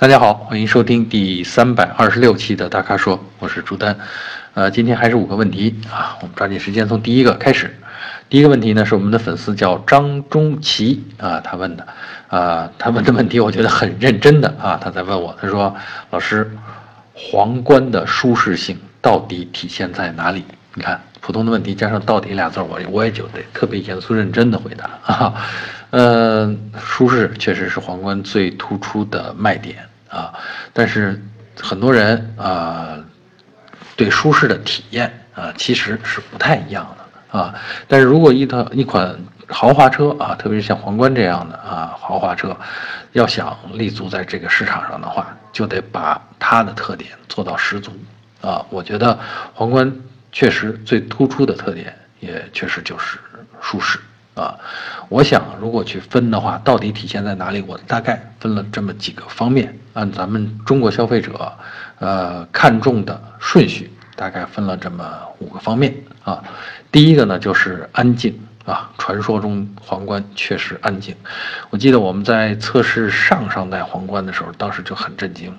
大家好，欢迎收听第三百二十六期的大咖说，我是朱丹。呃，今天还是五个问题啊，我们抓紧时间从第一个开始。第一个问题呢是我们的粉丝叫张中奇啊，他问的啊，他问的问题我觉得很认真的啊，他在问我，他说老师，皇冠的舒适性到底体现在哪里？你看，普通的问题加上“到底”俩字儿，我我也就得特别严肃认真的回答啊。呃，舒适确实是皇冠最突出的卖点。啊，但是很多人啊，对舒适的体验啊，其实是不太一样的啊。但是如果一套一款豪华车啊，特别是像皇冠这样的啊豪华车，要想立足在这个市场上的话，就得把它的特点做到十足啊。我觉得皇冠确实最突出的特点，也确实就是舒适。啊，我想如果去分的话，到底体现在哪里？我大概分了这么几个方面，按咱们中国消费者，呃，看重的顺序，大概分了这么五个方面啊。第一个呢，就是安静啊，传说中皇冠确实安静。我记得我们在测试上上代皇冠的时候，当时就很震惊，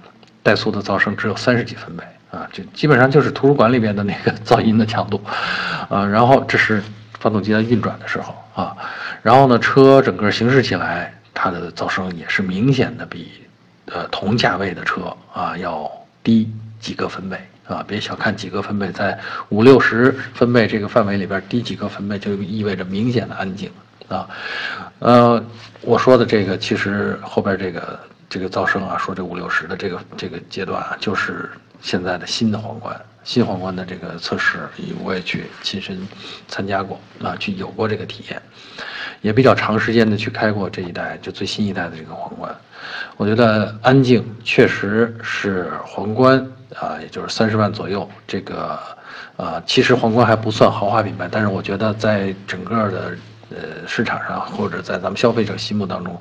怠速的噪声只有三十几分贝啊，就基本上就是图书馆里边的那个噪音的强度，啊，然后这是。发动机在运转的时候啊，然后呢，车整个行驶起来，它的噪声也是明显的比，呃，同价位的车啊要低几个分贝啊。别小看几个分贝，在五六十分贝这个范围里边，低几个分贝就意味着明显的安静啊。呃，我说的这个其实后边这个这个噪声啊，说这五六十的这个这个阶段啊，就是现在的新的皇冠。新皇冠的这个测试，我也去亲身参加过啊，去有过这个体验，也比较长时间的去开过这一代就最新一代的这个皇冠。我觉得安静确实是皇冠啊，也就是三十万左右这个啊，其实皇冠还不算豪华品牌，但是我觉得在整个的呃市场上或者在咱们消费者心目当中，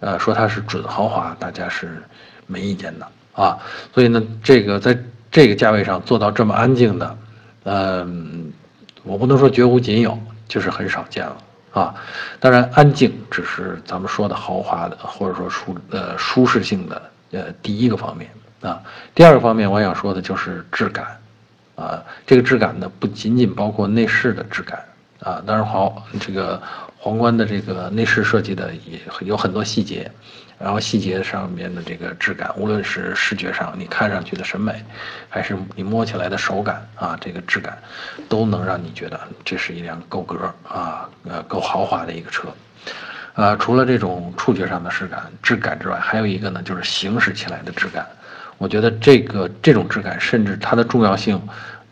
呃，说它是准豪华，大家是没意见的啊。所以呢，这个在。这个价位上做到这么安静的，嗯，我不能说绝无仅有，就是很少见了啊。当然，安静只是咱们说的豪华的，或者说舒呃舒适性的呃第一个方面啊。第二个方面，我想说的就是质感啊。这个质感呢，不仅仅包括内饰的质感啊，当然好这个。皇冠的这个内饰设计的也有很多细节，然后细节上面的这个质感，无论是视觉上你看上去的审美，还是你摸起来的手感啊，这个质感，都能让你觉得这是一辆够格啊，呃，够豪华的一个车。呃，除了这种触觉上的质感、质感之外，还有一个呢，就是行驶起来的质感。我觉得这个这种质感，甚至它的重要性，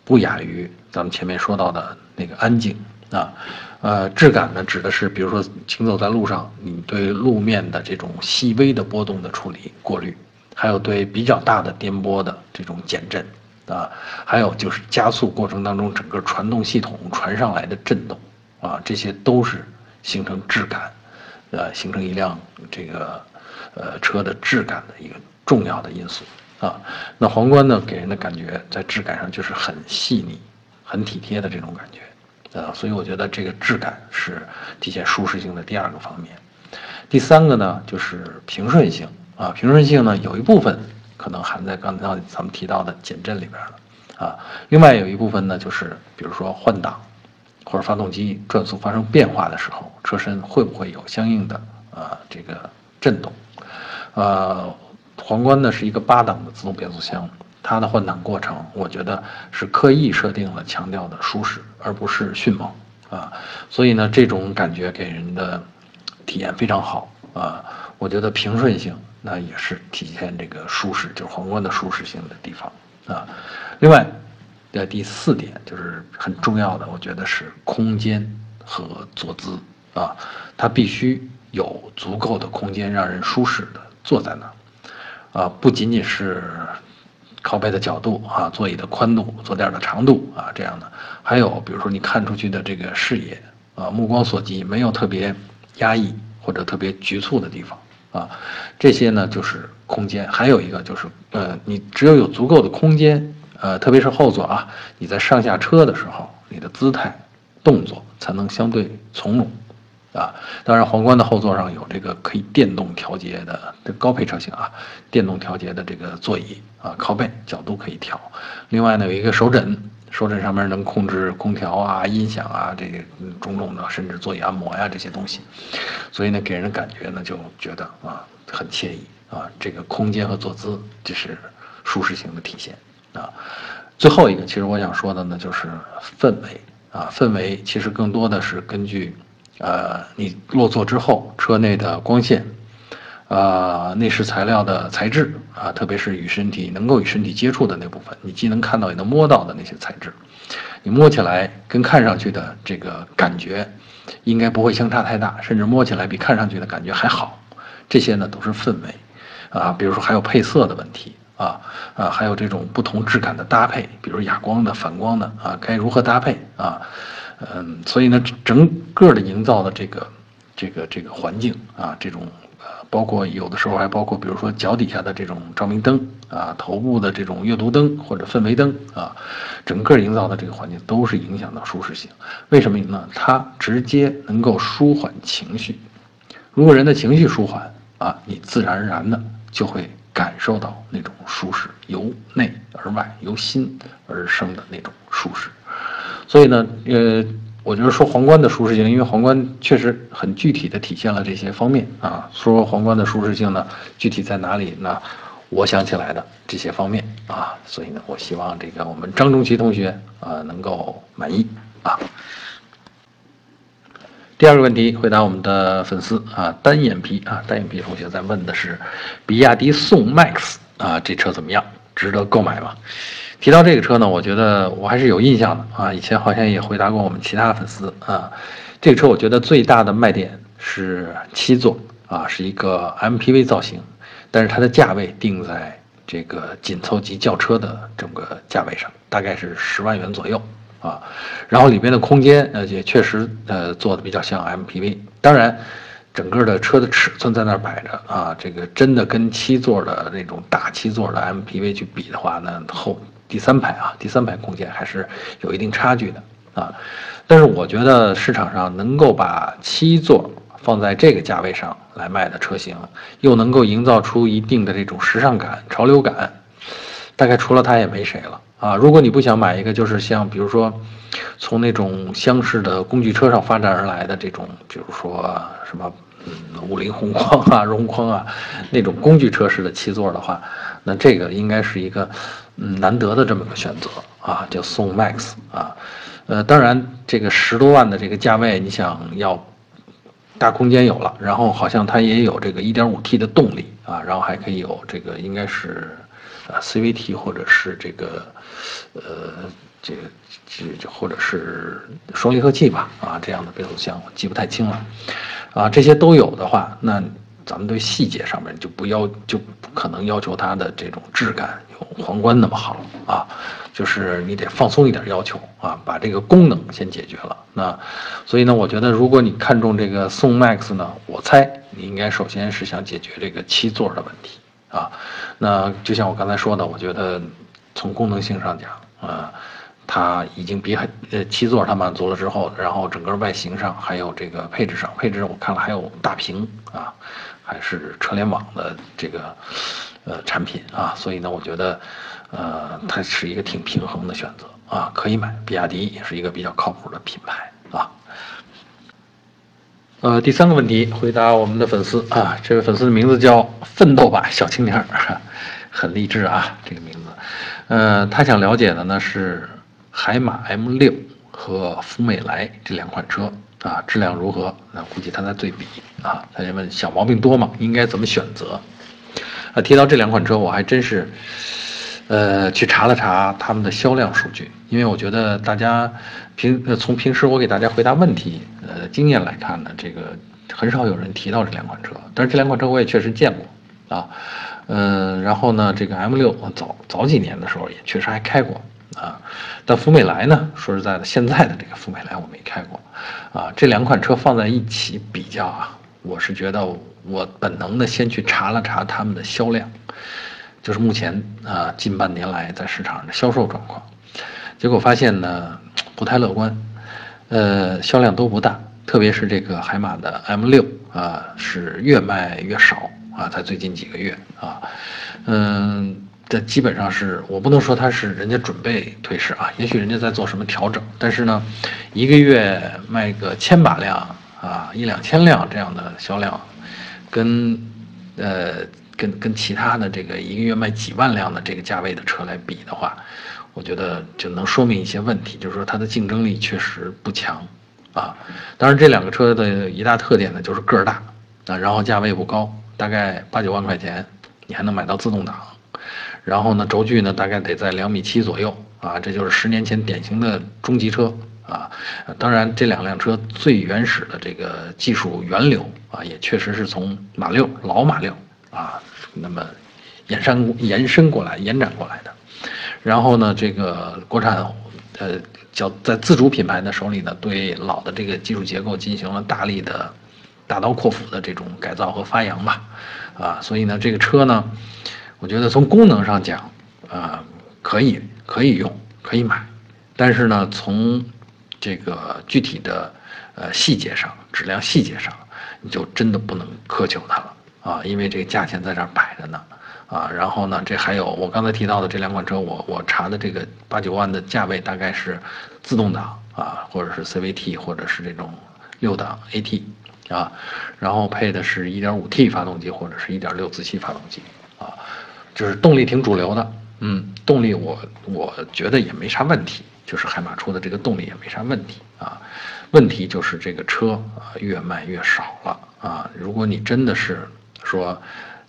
不亚于咱们前面说到的那个安静啊。呃，质感呢，指的是比如说行走在路上，你对路面的这种细微的波动的处理过滤，还有对比较大的颠簸的这种减震，啊，还有就是加速过程当中整个传动系统传上来的震动，啊，这些都是形成质感，呃，形成一辆这个呃车的质感的一个重要的因素啊。那皇冠呢，给人的感觉在质感上就是很细腻、很体贴的这种感觉。呃，所以我觉得这个质感是体现舒适性的第二个方面。第三个呢，就是平顺性啊，平顺性呢有一部分可能含在刚才咱们提到的减震里边了啊。另外有一部分呢，就是比如说换挡或者发动机转速发生变化的时候，车身会不会有相应的啊这个震动？呃，皇冠呢是一个八档的自动变速箱。它的换挡过程，我觉得是刻意设定了强调的舒适，而不是迅猛啊。所以呢，这种感觉给人的体验非常好啊。我觉得平顺性那也是体现这个舒适，就是皇冠的舒适性的地方啊。另外，的第四点就是很重要的，我觉得是空间和坐姿啊，它必须有足够的空间让人舒适的坐在那儿啊，不仅仅是。靠背的角度啊，座椅的宽度，坐垫的长度啊，这样的，还有比如说你看出去的这个视野啊，目光所及没有特别压抑或者特别局促的地方啊，这些呢就是空间。还有一个就是，呃，你只有有足够的空间，呃，特别是后座啊，你在上下车的时候，你的姿态、动作才能相对从容啊。当然，皇冠的后座上有这个可以电动调节的这高配车型啊，电动调节的这个座椅啊，靠背角度可以调。另外呢，有一个手枕，手枕上面能控制空调啊、音响啊这个种种的，甚至座椅按摩呀这些东西。所以呢，给人的感觉呢，就觉得啊很惬意啊，这个空间和坐姿这是舒适性的体现啊。最后一个，其实我想说的呢，就是氛围啊，氛围其实更多的是根据，呃，你落座之后车内的光线，啊，内饰材料的材质啊，特别是与身体能够与身体接触的那部分，你既能看到也能摸到的那些材质，你摸起来跟看上去的这个感觉，应该不会相差太大，甚至摸起来比看上去的感觉还好，这些呢都是氛围，啊，比如说还有配色的问题。啊啊，还有这种不同质感的搭配，比如哑光的、反光的啊，该如何搭配啊？嗯，所以呢，整个的营造的这个这个这个环境啊，这种呃，包括有的时候还包括，比如说脚底下的这种照明灯啊，头部的这种阅读灯或者氛围灯啊，整个营造的这个环境都是影响到舒适性。为什么呢？它直接能够舒缓情绪。如果人的情绪舒缓啊，你自然而然的就会。感受到那种舒适，由内而外，由心而生的那种舒适。所以呢，呃，我觉得说皇冠的舒适性，因为皇冠确实很具体的体现了这些方面啊。说皇冠的舒适性呢，具体在哪里呢？我想起来的这些方面啊，所以呢，我希望这个我们张中奇同学啊能够满意啊。第二个问题，回答我们的粉丝啊，单眼皮啊，单眼皮同学在问的是，比亚迪宋 MAX 啊，这车怎么样？值得购买吗？提到这个车呢，我觉得我还是有印象的啊，以前好像也回答过我们其他粉丝啊。这个车我觉得最大的卖点是七座啊，是一个 MPV 造型，但是它的价位定在这个紧凑级轿车的整个价位上，大概是十万元左右。啊，然后里边的空间呃也确实呃做的比较像 MPV，当然，整个的车的尺寸在那儿摆着啊，这个真的跟七座的那种大七座的 MPV 去比的话呢，后第三排啊，第三排空间还是有一定差距的啊。但是我觉得市场上能够把七座放在这个价位上来卖的车型，又能够营造出一定的这种时尚感、潮流感，大概除了它也没谁了。啊，如果你不想买一个，就是像比如说，从那种厢式的工具车上发展而来的这种，比如说什么，嗯，五菱宏光啊、荣光啊，那种工具车式的七座的话，那这个应该是一个，嗯，难得的这么个选择啊，叫宋 MAX 啊，呃，当然这个十多万的这个价位，你想要大空间有了，然后好像它也有这个 1.5T 的动力啊，然后还可以有这个应该是。啊，CVT 或者是这个，呃，这个这这或者是双离合器吧，啊，这样的变速箱我记不太清了，啊，这些都有的话，那咱们对细节上面就不要，就不可能要求它的这种质感有皇冠那么好啊，就是你得放松一点要求啊，把这个功能先解决了。那所以呢，我觉得如果你看中这个宋 MAX 呢，我猜你应该首先是想解决这个七座的问题。啊，那就像我刚才说的，我觉得从功能性上讲，啊，它已经比很呃七座它满足了之后，然后整个外形上还有这个配置上，配置我看了还有大屏啊，还是车联网的这个呃产品啊，所以呢，我觉得呃它是一个挺平衡的选择啊，可以买，比亚迪也是一个比较靠谱的品牌啊。呃，第三个问题回答我们的粉丝啊，这位粉丝的名字叫奋斗吧小青年，很励志啊，这个名字。呃，他想了解的呢是海马 M 六和福美来这两款车啊，质量如何？那估计他在对比啊。他就问小毛病多吗？应该怎么选择？啊，提到这两款车，我还真是。呃，去查了查他们的销量数据，因为我觉得大家平呃从平时我给大家回答问题呃经验来看呢，这个很少有人提到这两款车，但是这两款车我也确实见过啊，嗯，然后呢，这个 M 六早早几年的时候也确实还开过啊，但福美来呢，说实在的，现在的这个福美来我没开过啊，这两款车放在一起比较啊，我是觉得我本能的先去查了查他们的销量。就是目前啊，近半年来在市场上的销售状况，结果发现呢不太乐观，呃，销量都不大，特别是这个海马的 M 六啊，是越卖越少啊，在最近几个月啊，嗯，这基本上是我不能说它是人家准备退市啊，也许人家在做什么调整，但是呢，一个月卖个千把辆啊，一两千辆这样的销量，跟呃跟跟其他的这个一个月卖几万辆的这个价位的车来比的话。我觉得就能说明一些问题，就是说它的竞争力确实不强，啊，当然这两个车的一大特点呢就是个儿大，啊，然后价位不高，大概八九万块钱，你还能买到自动挡，然后呢轴距呢大概得在两米七左右，啊，这就是十年前典型的中级车，啊，当然这两辆车最原始的这个技术源流啊，也确实是从马六老马六啊，那么延伸延伸过来延展过来的。然后呢，这个国产，呃，叫在自主品牌的手里呢，对老的这个技术结构进行了大力的、大刀阔斧的这种改造和发扬吧，啊，所以呢，这个车呢，我觉得从功能上讲，啊，可以可以用，可以买，但是呢，从这个具体的呃细节上、质量细节上，你就真的不能苛求它了。啊，因为这个价钱在这儿摆着呢。啊，然后呢，这还有我刚才提到的这两款车，我我查的这个八九万的价位大概是自动挡啊，或者是 CVT，或者是这种六档 AT 啊，然后配的是一点五 T 发动机或者是一点六自吸发动机，就是动力挺主流的，嗯，动力我我觉得也没啥问题，就是海马出的这个动力也没啥问题啊，问题就是这个车啊越卖越少了啊，如果你真的是说。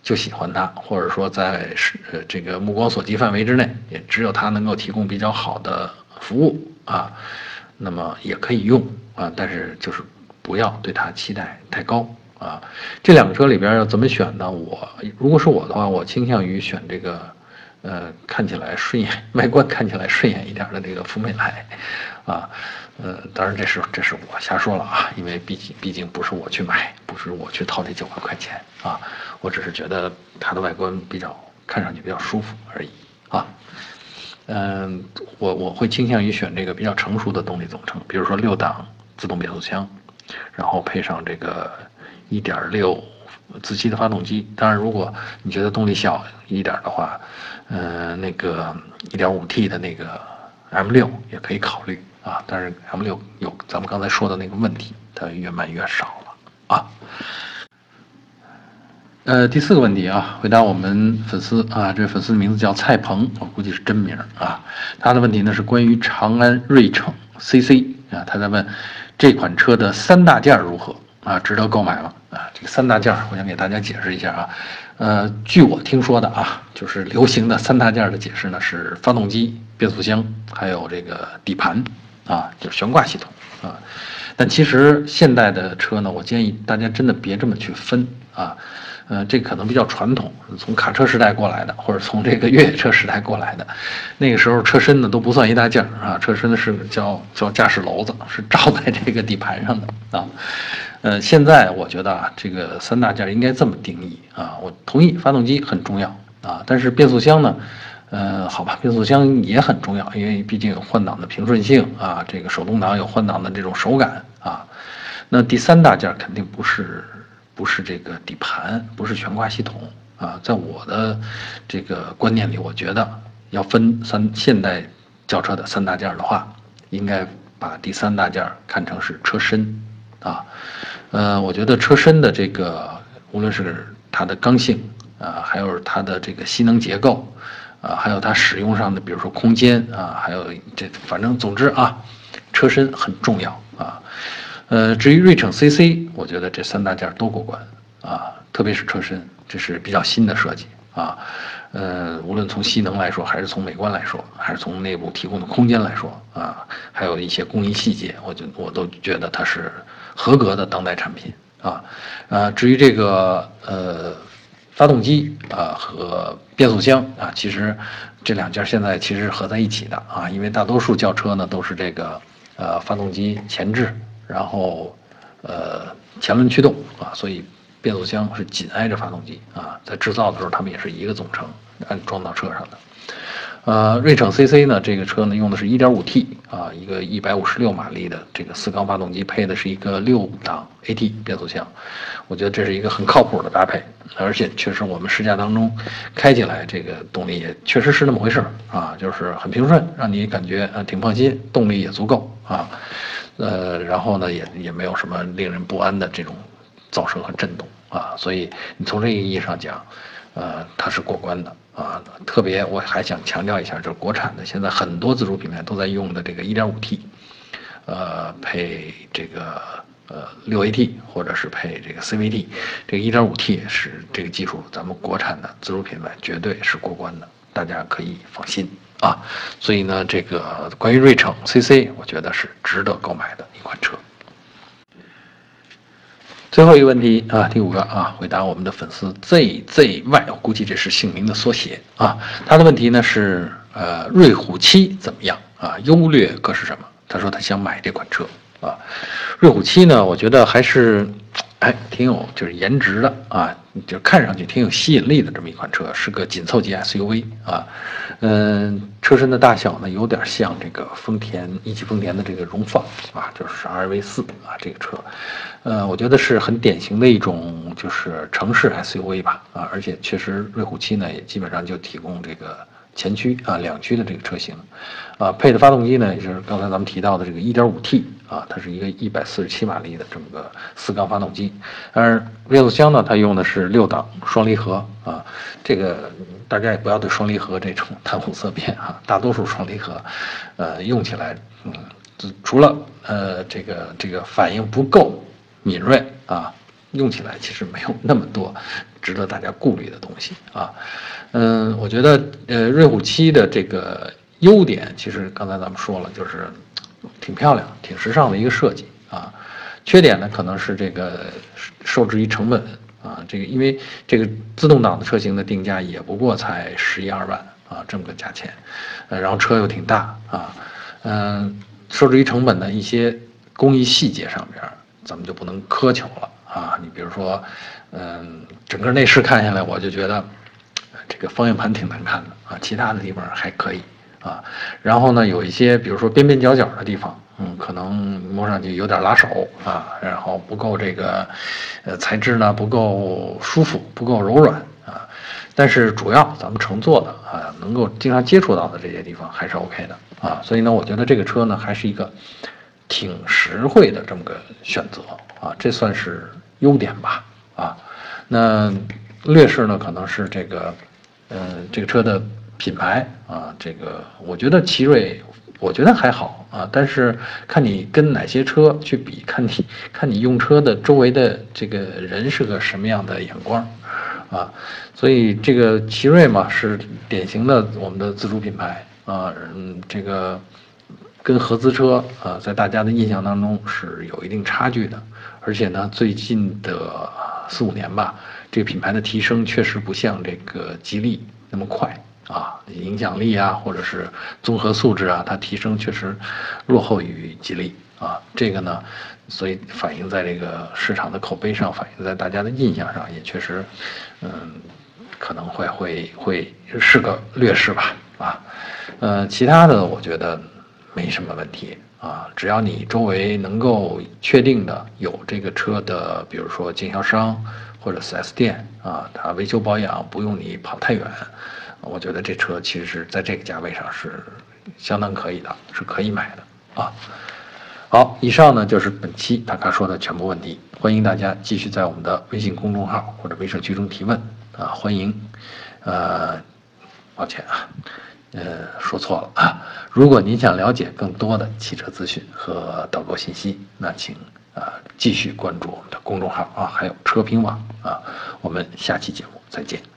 就喜欢它，或者说在是呃这个目光所及范围之内，也只有它能够提供比较好的服务啊，那么也可以用啊，但是就是不要对它期待太高啊。这两个车里边要怎么选呢？我如果是我的话，我倾向于选这个呃看起来顺眼、外观看起来顺眼一点的这个福美来啊。呃，当然这是这是我瞎说了啊，因为毕竟毕竟不是我去买，不是我去掏这九万块钱啊，我只是觉得它的外观比较看上去比较舒服而已啊。嗯，我我会倾向于选这个比较成熟的动力总成，比如说六档自动变速箱，然后配上这个一点六自吸的发动机。当然，如果你觉得动力小一点的话，嗯，那个一点五 T 的那个 M 六也可以考虑。啊，但是 M 六有咱们刚才说的那个问题，它越卖越少了啊。呃，第四个问题啊，回答我们粉丝啊，这粉丝的名字叫蔡鹏，我估计是真名啊。他的问题呢是关于长安锐骋 CC 啊，他在问这款车的三大件如何啊，值得购买吗？啊，这个三大件儿我想给大家解释一下啊。呃，据我听说的啊，就是流行的三大件儿的解释呢是发动机、变速箱，还有这个底盘。啊，就是悬挂系统啊，但其实现代的车呢，我建议大家真的别这么去分啊，呃，这可能比较传统，从卡车时代过来的，或者从这个越野车时代过来的，那个时候车身呢都不算一大件儿啊，车身呢是叫叫驾驶楼子，是罩在这个底盘上的啊，呃，现在我觉得啊，这个三大件应该这么定义啊，我同意发动机很重要啊，但是变速箱呢？呃，好吧，变速箱也很重要，因为毕竟有换挡的平顺性啊，这个手动挡有换挡的这种手感啊。那第三大件肯定不是不是这个底盘，不是悬挂系统啊。在我的这个观念里，我觉得要分三现代轿车的三大件的话，应该把第三大件看成是车身啊。呃，我觉得车身的这个无论是它的刚性啊，还有它的这个吸能结构。啊，还有它使用上的，比如说空间啊，还有这，反正总之啊，车身很重要啊。呃，至于锐骋 CC，我觉得这三大件都过关啊，特别是车身，这是比较新的设计啊。呃，无论从吸能来说，还是从美观来说，还是从内部提供的空间来说啊，还有一些工艺细节，我就我都觉得它是合格的当代产品啊。呃，至于这个呃。发动机啊和变速箱啊，其实这两件现在其实是合在一起的啊，因为大多数轿车呢都是这个呃发动机前置，然后呃前轮驱动啊，所以变速箱是紧挨着发动机啊，在制造的时候他们也是一个总成安装到车上的。呃，瑞骋 CC 呢，这个车呢用的是 1.5T 啊，一个156马力的这个四缸发动机，配的是一个六档 AT 变速箱，我觉得这是一个很靠谱的搭配，而且确实我们试驾当中开起来这个动力也确实是那么回事啊，就是很平顺，让你感觉呃挺放心，动力也足够啊，呃，然后呢也也没有什么令人不安的这种噪声和震动啊，所以你从这个意义上讲，呃，它是过关的。啊，特别我还想强调一下，就是国产的现在很多自主品牌都在用的这个 1.5T，呃，配这个呃 6AT 或者是配这个 CVT，这个 1.5T 是这个技术，咱们国产的自主品牌绝对是过关的，大家可以放心啊。所以呢，这个关于瑞城 CC，我觉得是值得购买的一款车。最后一个问题啊，第五个啊，回答我们的粉丝 ZZY，我估计这是姓名的缩写啊。他的问题呢是，呃，瑞虎七怎么样啊？优劣各是什么？他说他想买这款车啊。瑞虎七呢，我觉得还是，哎，挺有就是颜值的啊，就看上去挺有吸引力的这么一款车，是个紧凑级 SUV 啊。嗯，车身的大小呢，有点像这个丰田一汽丰田的这个荣放啊，就是 RV 四啊，这个车，呃，我觉得是很典型的一种就是城市 SUV 吧啊，而且确实瑞虎七呢也基本上就提供这个前驱啊两驱的这个车型，啊，配的发动机呢也是刚才咱们提到的这个 1.5T 啊，它是一个147马力的这么个四缸发动机，而变速箱呢它用的是六档双离合啊，这个。大家也不要对双离合这种谈虎色变啊，大多数双离合，呃，用起来，嗯，除了呃这个这个反应不够敏锐啊，用起来其实没有那么多值得大家顾虑的东西啊，嗯，我觉得呃瑞虎七的这个优点，其实刚才咱们说了，就是挺漂亮、挺时尚的一个设计啊，缺点呢可能是这个受制于成本。啊，这个因为这个自动挡的车型的定价也不过才十一二万啊，这么个价钱，呃，然后车又挺大啊，嗯，受制于成本的一些工艺细节上边，咱们就不能苛求了啊。你比如说，嗯，整个内饰看下来，我就觉得这个方向盘挺难看的啊，其他的地方还可以啊。然后呢，有一些比如说边边角角的地方。嗯，可能摸上去有点拉手啊，然后不够这个，呃，材质呢不够舒服，不够柔软啊。但是主要咱们乘坐的啊，能够经常接触到的这些地方还是 OK 的啊。所以呢，我觉得这个车呢还是一个挺实惠的这么个选择啊，这算是优点吧啊。那劣势呢，可能是这个，呃，这个车的品牌啊，这个我觉得奇瑞。我觉得还好啊，但是看你跟哪些车去比，看你看你用车的周围的这个人是个什么样的眼光，啊，所以这个奇瑞嘛是典型的我们的自主品牌啊，嗯，这个跟合资车啊在大家的印象当中是有一定差距的，而且呢最近的四五年吧，这个品牌的提升确实不像这个吉利那么快。啊，影响力啊，或者是综合素质啊，它提升确实落后于吉利啊。这个呢，所以反映在这个市场的口碑上，反映在大家的印象上，也确实，嗯，可能会会会是个劣势吧。啊，呃，其他的我觉得没什么问题啊，只要你周围能够确定的有这个车的，比如说经销商或者 4S 店啊，它维修保养不用你跑太远。我觉得这车其实是在这个价位上是相当可以的，是可以买的啊。好，以上呢就是本期大咖说的全部问题，欢迎大家继续在我们的微信公众号或者微社区中提问啊。欢迎，呃，抱歉啊，呃，说错了啊。如果您想了解更多的汽车资讯和导购信息，那请啊继续关注我们的公众号啊，还有车评网啊。我们下期节目再见。